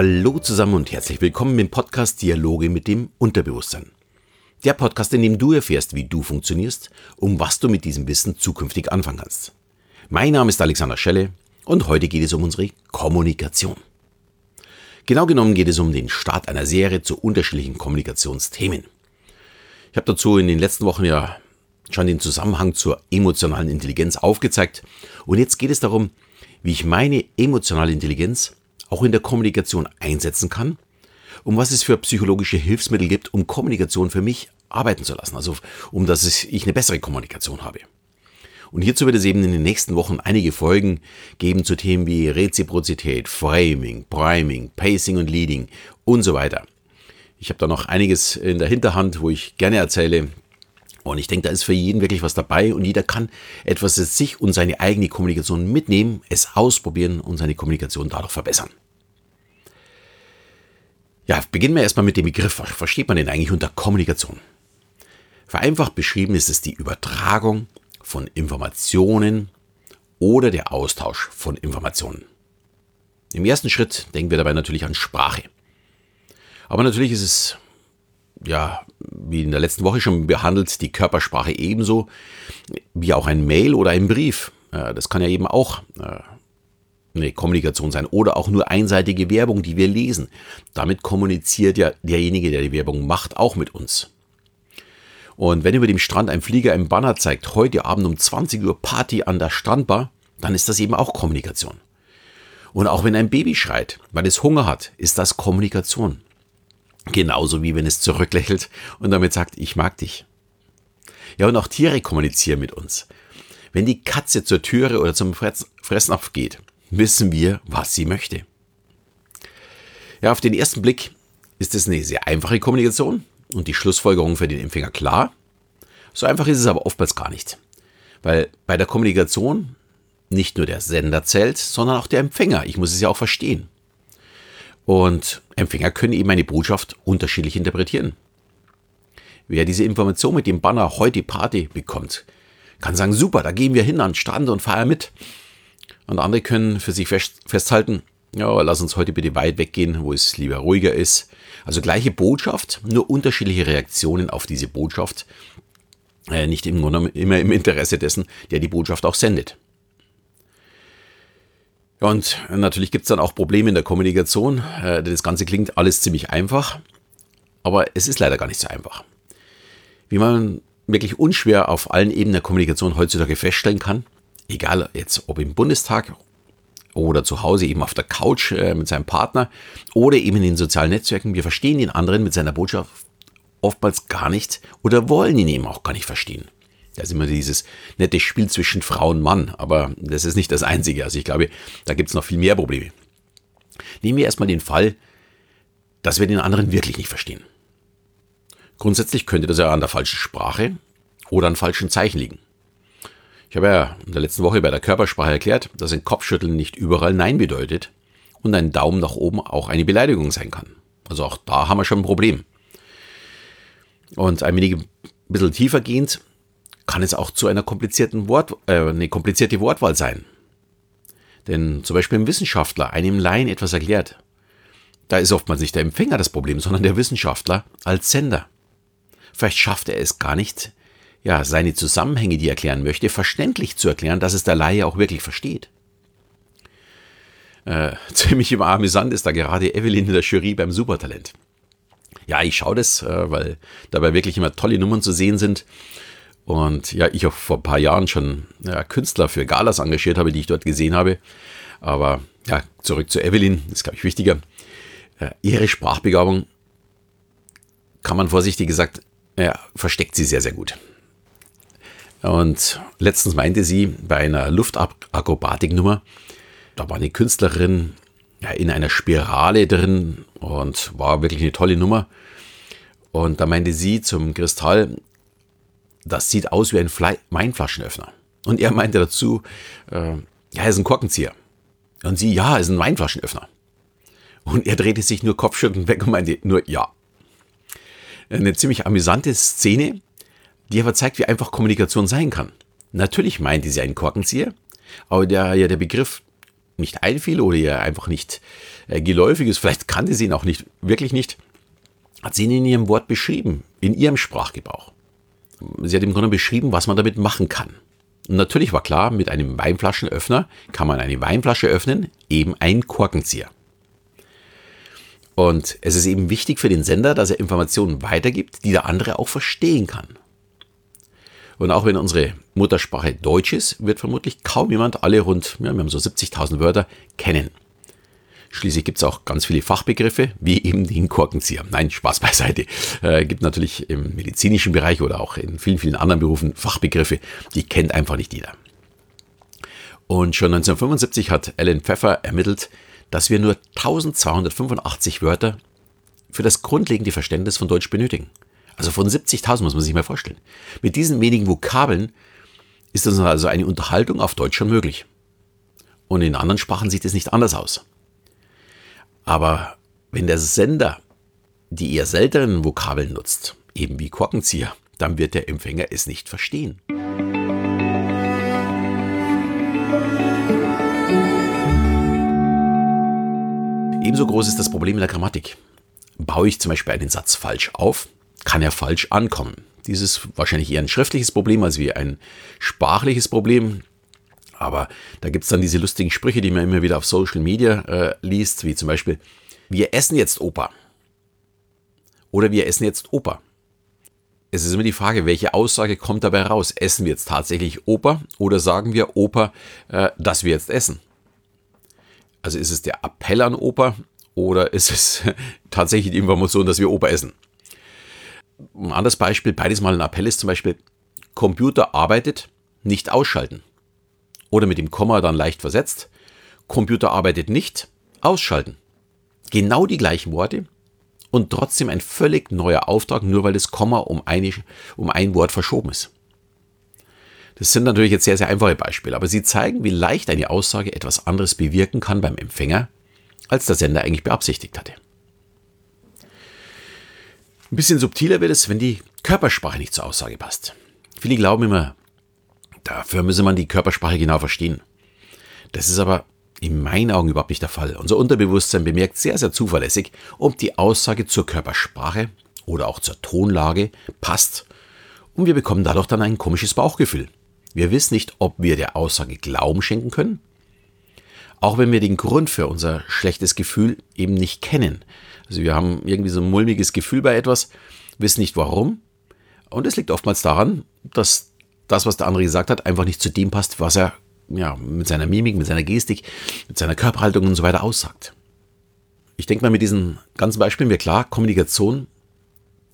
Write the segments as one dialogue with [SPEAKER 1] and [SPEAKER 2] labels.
[SPEAKER 1] Hallo zusammen und herzlich willkommen im Podcast Dialoge mit dem Unterbewusstsein. Der Podcast, in dem du erfährst, wie du funktionierst, um was du mit diesem Wissen zukünftig anfangen kannst. Mein Name ist Alexander Schelle und heute geht es um unsere Kommunikation. Genau genommen geht es um den Start einer Serie zu unterschiedlichen Kommunikationsthemen. Ich habe dazu in den letzten Wochen ja schon den Zusammenhang zur emotionalen Intelligenz aufgezeigt und jetzt geht es darum, wie ich meine emotionale Intelligenz auch in der Kommunikation einsetzen kann, um was es für psychologische Hilfsmittel gibt, um Kommunikation für mich arbeiten zu lassen, also um dass ich eine bessere Kommunikation habe. Und hierzu wird es eben in den nächsten Wochen einige Folgen geben zu Themen wie Reziprozität, Framing, Priming, Pacing und Leading und so weiter. Ich habe da noch einiges in der Hinterhand, wo ich gerne erzähle. Und ich denke, da ist für jeden wirklich was dabei und jeder kann etwas sich und seine eigene Kommunikation mitnehmen, es ausprobieren und seine Kommunikation dadurch verbessern. Ja, beginnen wir erstmal mit dem Begriff. Was versteht man denn eigentlich unter Kommunikation? Vereinfacht beschrieben ist es die Übertragung von Informationen oder der Austausch von Informationen. Im ersten Schritt denken wir dabei natürlich an Sprache. Aber natürlich ist es, ja, wie in der letzten Woche schon behandelt, die Körpersprache ebenso wie auch ein Mail oder ein Brief. Äh, das kann ja eben auch äh, eine Kommunikation sein oder auch nur einseitige Werbung, die wir lesen. Damit kommuniziert ja derjenige, der die Werbung macht, auch mit uns. Und wenn über dem Strand ein Flieger im Banner zeigt, heute Abend um 20 Uhr Party an der Strandbar, dann ist das eben auch Kommunikation. Und auch wenn ein Baby schreit, weil es Hunger hat, ist das Kommunikation. Genauso wie wenn es zurücklächelt und damit sagt, ich mag dich. Ja, und auch Tiere kommunizieren mit uns. Wenn die Katze zur Türe oder zum Fressnapf geht, wissen wir, was sie möchte. Ja, auf den ersten Blick ist es eine sehr einfache Kommunikation und die Schlussfolgerung für den Empfänger klar. So einfach ist es aber oftmals gar nicht. Weil bei der Kommunikation nicht nur der Sender zählt, sondern auch der Empfänger. Ich muss es ja auch verstehen. Und Empfänger können eben eine Botschaft unterschiedlich interpretieren. Wer diese Information mit dem Banner heute Party bekommt, kann sagen, super, da gehen wir hin an den Strand und feiern mit. Und andere können für sich festhalten, ja, lass uns heute bitte weit weggehen, wo es lieber ruhiger ist. Also gleiche Botschaft, nur unterschiedliche Reaktionen auf diese Botschaft. Äh, nicht im Grunde immer im Interesse dessen, der die Botschaft auch sendet. Und natürlich gibt es dann auch Probleme in der Kommunikation. Äh, das Ganze klingt alles ziemlich einfach, aber es ist leider gar nicht so einfach. Wie man wirklich unschwer auf allen Ebenen der Kommunikation heutzutage feststellen kann, egal jetzt ob im Bundestag oder zu Hause eben auf der Couch äh, mit seinem Partner oder eben in den sozialen Netzwerken, wir verstehen den anderen mit seiner Botschaft oftmals gar nicht oder wollen ihn eben auch gar nicht verstehen. Da ist immer dieses nette Spiel zwischen Frau und Mann, aber das ist nicht das Einzige. Also ich glaube, da gibt es noch viel mehr Probleme. Nehmen wir erstmal den Fall, dass wir den anderen wirklich nicht verstehen. Grundsätzlich könnte das ja an der falschen Sprache oder an falschen Zeichen liegen. Ich habe ja in der letzten Woche bei der Körpersprache erklärt, dass ein Kopfschütteln nicht überall Nein bedeutet und ein Daumen nach oben auch eine Beleidigung sein kann. Also auch da haben wir schon ein Problem. Und ein wenig ein bisschen tiefer gehend kann es auch zu einer komplizierten Wort, äh, eine komplizierte Wortwahl sein. Denn zum Beispiel ein Wissenschaftler einem Laien etwas erklärt. Da ist oftmals nicht der Empfänger das Problem, sondern der Wissenschaftler als Sender. Vielleicht schafft er es gar nicht, ja, seine Zusammenhänge, die er erklären möchte, verständlich zu erklären, dass es der Laie auch wirklich versteht. Äh, ziemlich im amüsant ist da gerade Evelyn in der Jury beim Supertalent. Ja, ich schaue das, äh, weil dabei wirklich immer tolle Nummern zu sehen sind. Und ja, ich auch vor ein paar Jahren schon ja, Künstler für Galas engagiert habe, die ich dort gesehen habe. Aber ja, zurück zu Evelyn, das ist, glaube ich, wichtiger. Äh, ihre Sprachbegabung kann man vorsichtig gesagt, ja, versteckt sie sehr, sehr gut. Und letztens meinte sie bei einer Luftakrobatiknummer, da war eine Künstlerin ja, in einer Spirale drin und war wirklich eine tolle Nummer. Und da meinte sie zum Kristall, das sieht aus wie ein Weinflaschenöffner. Und er meinte dazu, äh, ja, er ist ein Korkenzieher. Und sie, ja, er ist ein Weinflaschenöffner. Und er drehte sich nur kopfschüttelnd weg und meinte nur ja. Eine ziemlich amüsante Szene, die aber zeigt, wie einfach Kommunikation sein kann. Natürlich meinte sie einen Korkenzieher, aber der, ja, der Begriff nicht einfiel oder ihr einfach nicht äh, geläufig ist, vielleicht kannte sie ihn auch nicht, wirklich nicht, hat sie ihn in ihrem Wort beschrieben, in ihrem Sprachgebrauch. Sie hat im Grunde beschrieben, was man damit machen kann. Und natürlich war klar, mit einem Weinflaschenöffner kann man eine Weinflasche öffnen, eben ein Korkenzieher. Und es ist eben wichtig für den Sender, dass er Informationen weitergibt, die der andere auch verstehen kann. Und auch wenn unsere Muttersprache Deutsch ist, wird vermutlich kaum jemand alle rund, ja, wir haben so 70.000 Wörter, kennen. Schließlich gibt es auch ganz viele Fachbegriffe, wie eben den Korkenzieher. Nein, Spaß beiseite. Äh, gibt natürlich im medizinischen Bereich oder auch in vielen, vielen anderen Berufen Fachbegriffe, die kennt einfach nicht jeder. Und schon 1975 hat Alan Pfeffer ermittelt, dass wir nur 1285 Wörter für das grundlegende Verständnis von Deutsch benötigen. Also von 70.000 muss man sich mal vorstellen. Mit diesen wenigen Vokabeln ist uns also eine Unterhaltung auf Deutsch schon möglich. Und in anderen Sprachen sieht es nicht anders aus. Aber wenn der Sender die eher seltenen Vokabeln nutzt, eben wie Korkenzieher, dann wird der Empfänger es nicht verstehen. Ebenso groß ist das Problem in der Grammatik. Baue ich zum Beispiel einen Satz falsch auf, kann er falsch ankommen. Dies ist wahrscheinlich eher ein schriftliches Problem als wie ein sprachliches Problem. Aber da gibt es dann diese lustigen Sprüche, die man immer wieder auf Social Media äh, liest, wie zum Beispiel, wir essen jetzt Opa. Oder wir essen jetzt Opa. Es ist immer die Frage, welche Aussage kommt dabei raus? Essen wir jetzt tatsächlich Opa oder sagen wir Opa, äh, dass wir jetzt essen? Also ist es der Appell an Opa oder ist es tatsächlich die Information, dass wir Opa essen? Ein anderes Beispiel, beides mal ein Appell ist zum Beispiel, Computer arbeitet, nicht ausschalten. Oder mit dem Komma dann leicht versetzt, Computer arbeitet nicht, ausschalten. Genau die gleichen Worte und trotzdem ein völlig neuer Auftrag, nur weil das Komma um, eine, um ein Wort verschoben ist. Das sind natürlich jetzt sehr, sehr einfache Beispiele, aber sie zeigen, wie leicht eine Aussage etwas anderes bewirken kann beim Empfänger, als der Sender eigentlich beabsichtigt hatte. Ein bisschen subtiler wird es, wenn die Körpersprache nicht zur Aussage passt. Viele glauben immer, dafür müsse man die Körpersprache genau verstehen. Das ist aber in meinen Augen überhaupt nicht der Fall. Unser Unterbewusstsein bemerkt sehr, sehr zuverlässig, ob die Aussage zur Körpersprache oder auch zur Tonlage passt. Und wir bekommen dadurch dann ein komisches Bauchgefühl. Wir wissen nicht, ob wir der Aussage Glauben schenken können, auch wenn wir den Grund für unser schlechtes Gefühl eben nicht kennen. Also wir haben irgendwie so ein mulmiges Gefühl bei etwas, wissen nicht warum. Und es liegt oftmals daran, dass das, was der andere gesagt hat, einfach nicht zu dem passt, was er ja, mit seiner Mimik, mit seiner Gestik, mit seiner Körperhaltung und so weiter aussagt. Ich denke mal, mit diesen ganzen Beispielen wird klar, Kommunikation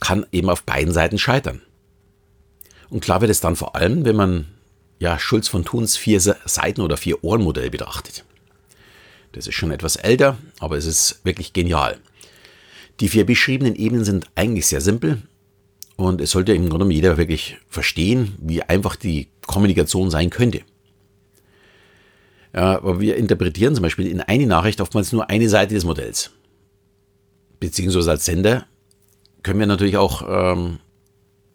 [SPEAKER 1] kann eben auf beiden Seiten scheitern. Und klar wird es dann vor allem, wenn man ja, Schulz von Thuns vier Seiten oder vier Ohren Modell betrachtet. Das ist schon etwas älter, aber es ist wirklich genial. Die vier beschriebenen Ebenen sind eigentlich sehr simpel und es sollte im Grunde jeder wirklich verstehen, wie einfach die Kommunikation sein könnte. Ja, aber wir interpretieren zum Beispiel in eine Nachricht oftmals nur eine Seite des Modells. Beziehungsweise als Sender können wir natürlich auch ähm,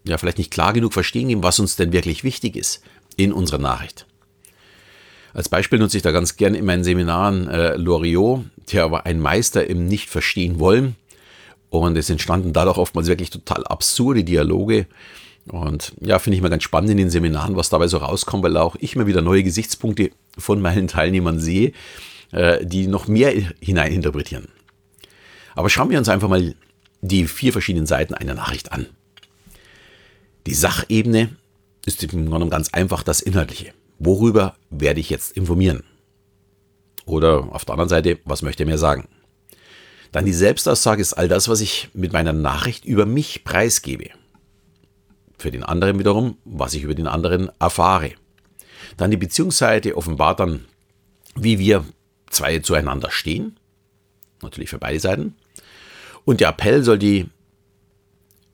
[SPEAKER 1] ja, vielleicht nicht klar genug verstehen, was uns denn wirklich wichtig ist in unserer Nachricht. Als Beispiel nutze ich da ganz gern in meinen Seminaren äh, Loriot, der war ein Meister im Nicht-Verstehen wollen. Und es entstanden dadurch oftmals wirklich total absurde Dialoge. Und ja, finde ich mal ganz spannend in den Seminaren, was dabei so rauskommt, weil auch ich immer wieder neue Gesichtspunkte von meinen Teilnehmern sehe, äh, die noch mehr hineininterpretieren. Aber schauen wir uns einfach mal die vier verschiedenen Seiten einer Nachricht an. Die Sachebene ist im Grunde ganz einfach das Inhaltliche. Worüber werde ich jetzt informieren? Oder auf der anderen Seite, was möchte er mir sagen? Dann die Selbstaussage ist all das, was ich mit meiner Nachricht über mich preisgebe. Für den anderen wiederum, was ich über den anderen erfahre. Dann die Beziehungsseite offenbart dann, wie wir zwei zueinander stehen. Natürlich für beide Seiten. Und der Appell soll die,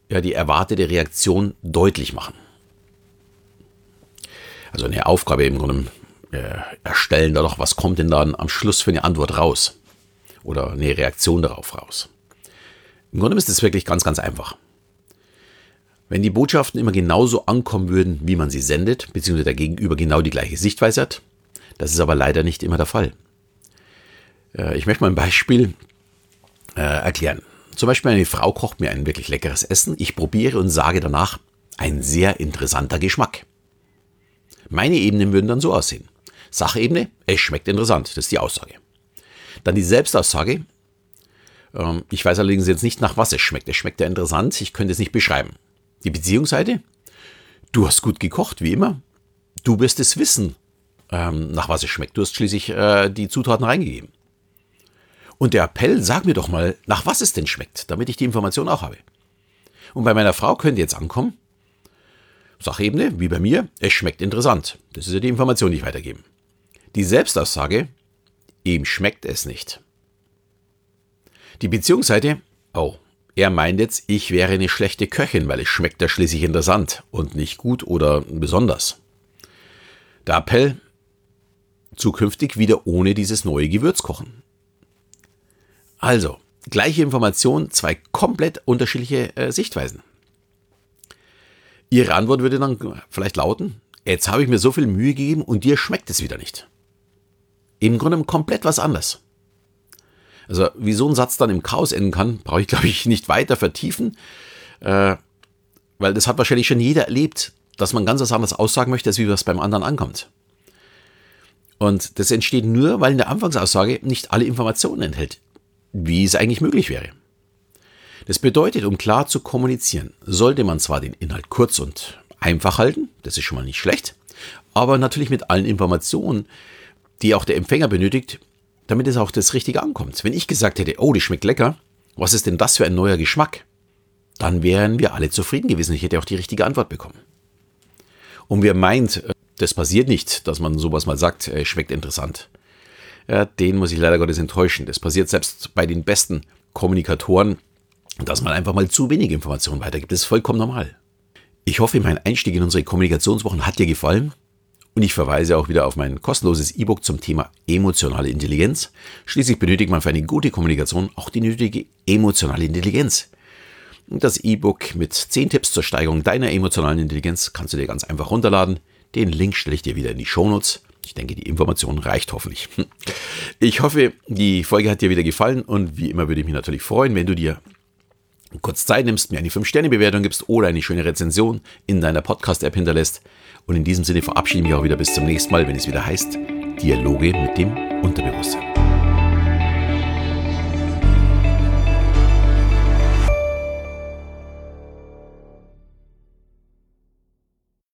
[SPEAKER 1] ja, die erwartete Reaktion deutlich machen also eine Aufgabe im Grunde äh, erstellen, da doch, was kommt denn dann am Schluss für eine Antwort raus? Oder eine Reaktion darauf raus. Im Grunde ist es wirklich ganz, ganz einfach. Wenn die Botschaften immer genauso ankommen würden, wie man sie sendet, beziehungsweise der Gegenüber genau die gleiche Sichtweise hat, das ist aber leider nicht immer der Fall. Äh, ich möchte mal ein Beispiel äh, erklären. Zum Beispiel eine Frau kocht mir ein wirklich leckeres Essen. Ich probiere und sage danach, ein sehr interessanter Geschmack. Meine Ebenen würden dann so aussehen. Sachebene, es schmeckt interessant, das ist die Aussage. Dann die Selbstaussage, ähm, ich weiß allerdings jetzt nicht, nach was es schmeckt. Es schmeckt ja interessant, ich könnte es nicht beschreiben. Die Beziehungsseite, du hast gut gekocht, wie immer. Du wirst es wissen, ähm, nach was es schmeckt. Du hast schließlich äh, die Zutaten reingegeben. Und der Appell, sag mir doch mal, nach was es denn schmeckt, damit ich die Information auch habe. Und bei meiner Frau könnte jetzt ankommen, Sachebene, wie bei mir, es schmeckt interessant. Das ist ja die Information, die ich weitergebe. Die Selbstaussage, ihm schmeckt es nicht. Die Beziehungsseite, oh, er meint jetzt, ich wäre eine schlechte Köchin, weil es schmeckt ja schließlich interessant und nicht gut oder besonders. Der Appell, zukünftig wieder ohne dieses neue Gewürz kochen. Also, gleiche Information, zwei komplett unterschiedliche äh, Sichtweisen. Ihre Antwort würde dann vielleicht lauten, jetzt habe ich mir so viel Mühe gegeben und dir schmeckt es wieder nicht. Im Grunde komplett was anderes. Also wie so ein Satz dann im Chaos enden kann, brauche ich, glaube ich, nicht weiter vertiefen, äh, weil das hat wahrscheinlich schon jeder erlebt, dass man ganz was anderes aussagen möchte, als wie was beim anderen ankommt. Und das entsteht nur, weil in der Anfangsaussage nicht alle Informationen enthält, wie es eigentlich möglich wäre. Das bedeutet, um klar zu kommunizieren, sollte man zwar den Inhalt kurz und einfach halten, das ist schon mal nicht schlecht, aber natürlich mit allen Informationen, die auch der Empfänger benötigt, damit es auch das Richtige ankommt. Wenn ich gesagt hätte, oh, die schmeckt lecker, was ist denn das für ein neuer Geschmack? Dann wären wir alle zufrieden gewesen. Ich hätte auch die richtige Antwort bekommen. Und wer meint, äh, das passiert nicht, dass man sowas mal sagt, äh, schmeckt interessant, ja, den muss ich leider Gottes enttäuschen. Das passiert selbst bei den besten Kommunikatoren, dass man einfach mal zu wenig Informationen weitergibt. Das ist vollkommen normal. Ich hoffe, mein Einstieg in unsere Kommunikationswochen hat dir gefallen. Und ich verweise auch wieder auf mein kostenloses E-Book zum Thema emotionale Intelligenz. Schließlich benötigt man für eine gute Kommunikation auch die nötige emotionale Intelligenz. Das E-Book mit 10 Tipps zur Steigerung deiner emotionalen Intelligenz kannst du dir ganz einfach runterladen. Den Link stelle ich dir wieder in die Shownotes. Ich denke, die Information reicht hoffentlich. Ich hoffe, die Folge hat dir wieder gefallen und wie immer würde ich mich natürlich freuen, wenn du dir kurz Zeit nimmst, mir eine 5-Sterne-Bewertung gibst oder eine schöne Rezension in deiner Podcast-App hinterlässt. Und in diesem Sinne verabschiede ich mich auch wieder bis zum nächsten Mal, wenn es wieder heißt Dialoge mit dem Unterbewusstsein.